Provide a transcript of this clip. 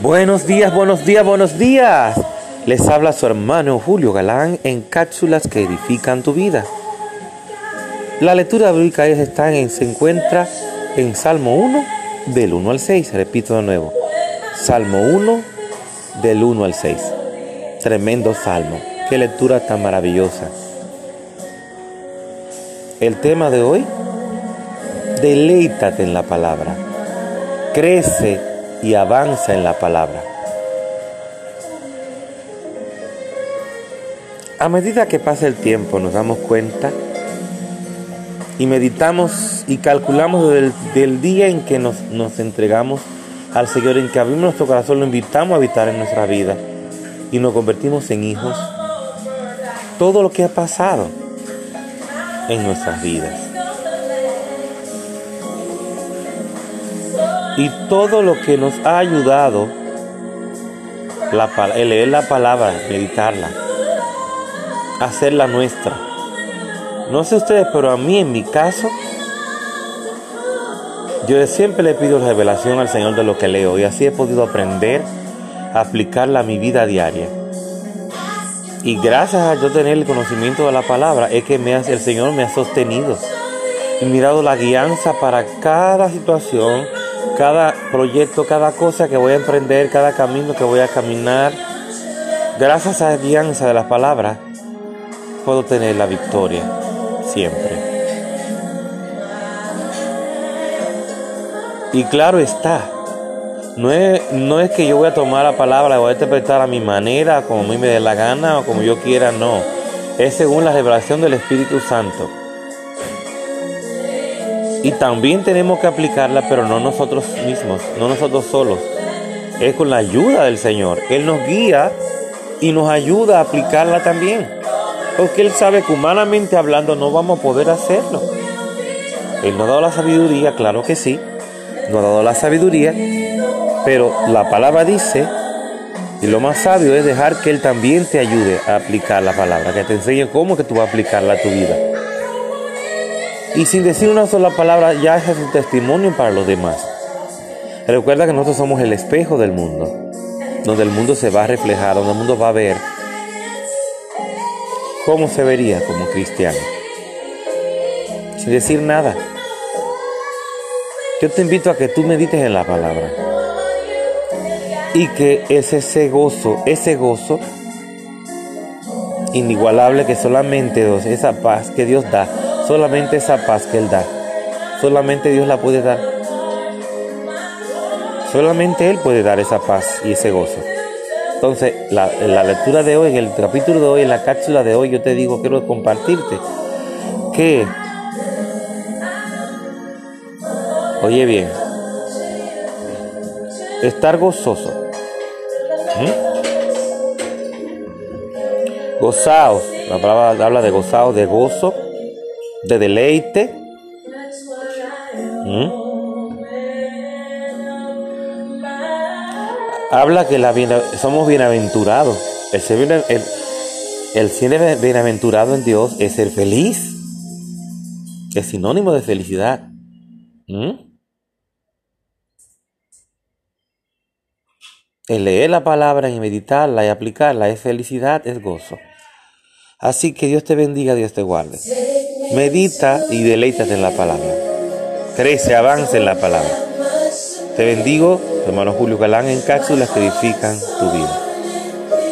Buenos días, buenos días, buenos días. Les habla su hermano Julio Galán en cápsulas que edifican tu vida. La lectura bíblica está en, se encuentra en Salmo 1 del 1 al 6. Repito de nuevo. Salmo 1 del 1 al 6. Tremendo salmo. Qué lectura tan maravillosa. El tema de hoy, deleítate en la palabra. Crece y avanza en la palabra. A medida que pasa el tiempo nos damos cuenta y meditamos y calculamos desde el día en que nos, nos entregamos al Señor, en que abrimos nuestro corazón, lo invitamos a habitar en nuestra vida y nos convertimos en hijos, todo lo que ha pasado en nuestras vidas. Y todo lo que nos ha ayudado la, el leer la palabra, meditarla, hacerla nuestra. No sé ustedes, pero a mí en mi caso, yo siempre le pido revelación al Señor de lo que leo y así he podido aprender a aplicarla a mi vida diaria. Y gracias a yo tener el conocimiento de la palabra es que me el Señor me ha sostenido y mirado la guianza para cada situación cada proyecto, cada cosa que voy a emprender, cada camino que voy a caminar, gracias a la guianza de las palabras, puedo tener la victoria siempre. Y claro está, no es, no es que yo voy a tomar la palabra, la voy a interpretar a mi manera, como a mí me dé la gana o como yo quiera, no. Es según la revelación del Espíritu Santo. Y también tenemos que aplicarla, pero no nosotros mismos, no nosotros solos. Es con la ayuda del Señor. Él nos guía y nos ayuda a aplicarla también. Porque Él sabe que humanamente hablando no vamos a poder hacerlo. Él nos ha dado la sabiduría, claro que sí. Nos ha dado la sabiduría. Pero la palabra dice, y lo más sabio es dejar que Él también te ayude a aplicar la palabra, que te enseñe cómo que tú vas a aplicarla a tu vida. Y sin decir una sola palabra ya es un testimonio para los demás. Recuerda que nosotros somos el espejo del mundo, donde el mundo se va a reflejar, donde el mundo va a ver cómo se vería como cristiano. Sin decir nada. Yo te invito a que tú medites en la palabra. Y que es ese gozo, ese gozo inigualable que solamente esa paz que Dios da, Solamente esa paz que Él da. Solamente Dios la puede dar. Solamente Él puede dar esa paz y ese gozo. Entonces, la, la, lectura de hoy, en el capítulo de hoy, en la cápsula de hoy, yo te digo, quiero compartirte que, oye bien, estar gozoso, gozaos, la palabra habla de gozaos, de gozo, de deleite. ¿Mm? Habla que la somos bienaventurados. El ser, el, bienaventurado en Dios es ser feliz. Es sinónimo de felicidad. ¿Mm? El leer la palabra y meditarla y aplicarla es felicidad, es gozo. Así que Dios te bendiga, Dios te guarde. Medita y deleítate en la palabra. Crece, avance en la palabra. Te bendigo, hermano Julio Galán, en cápsulas que edifican tu vida.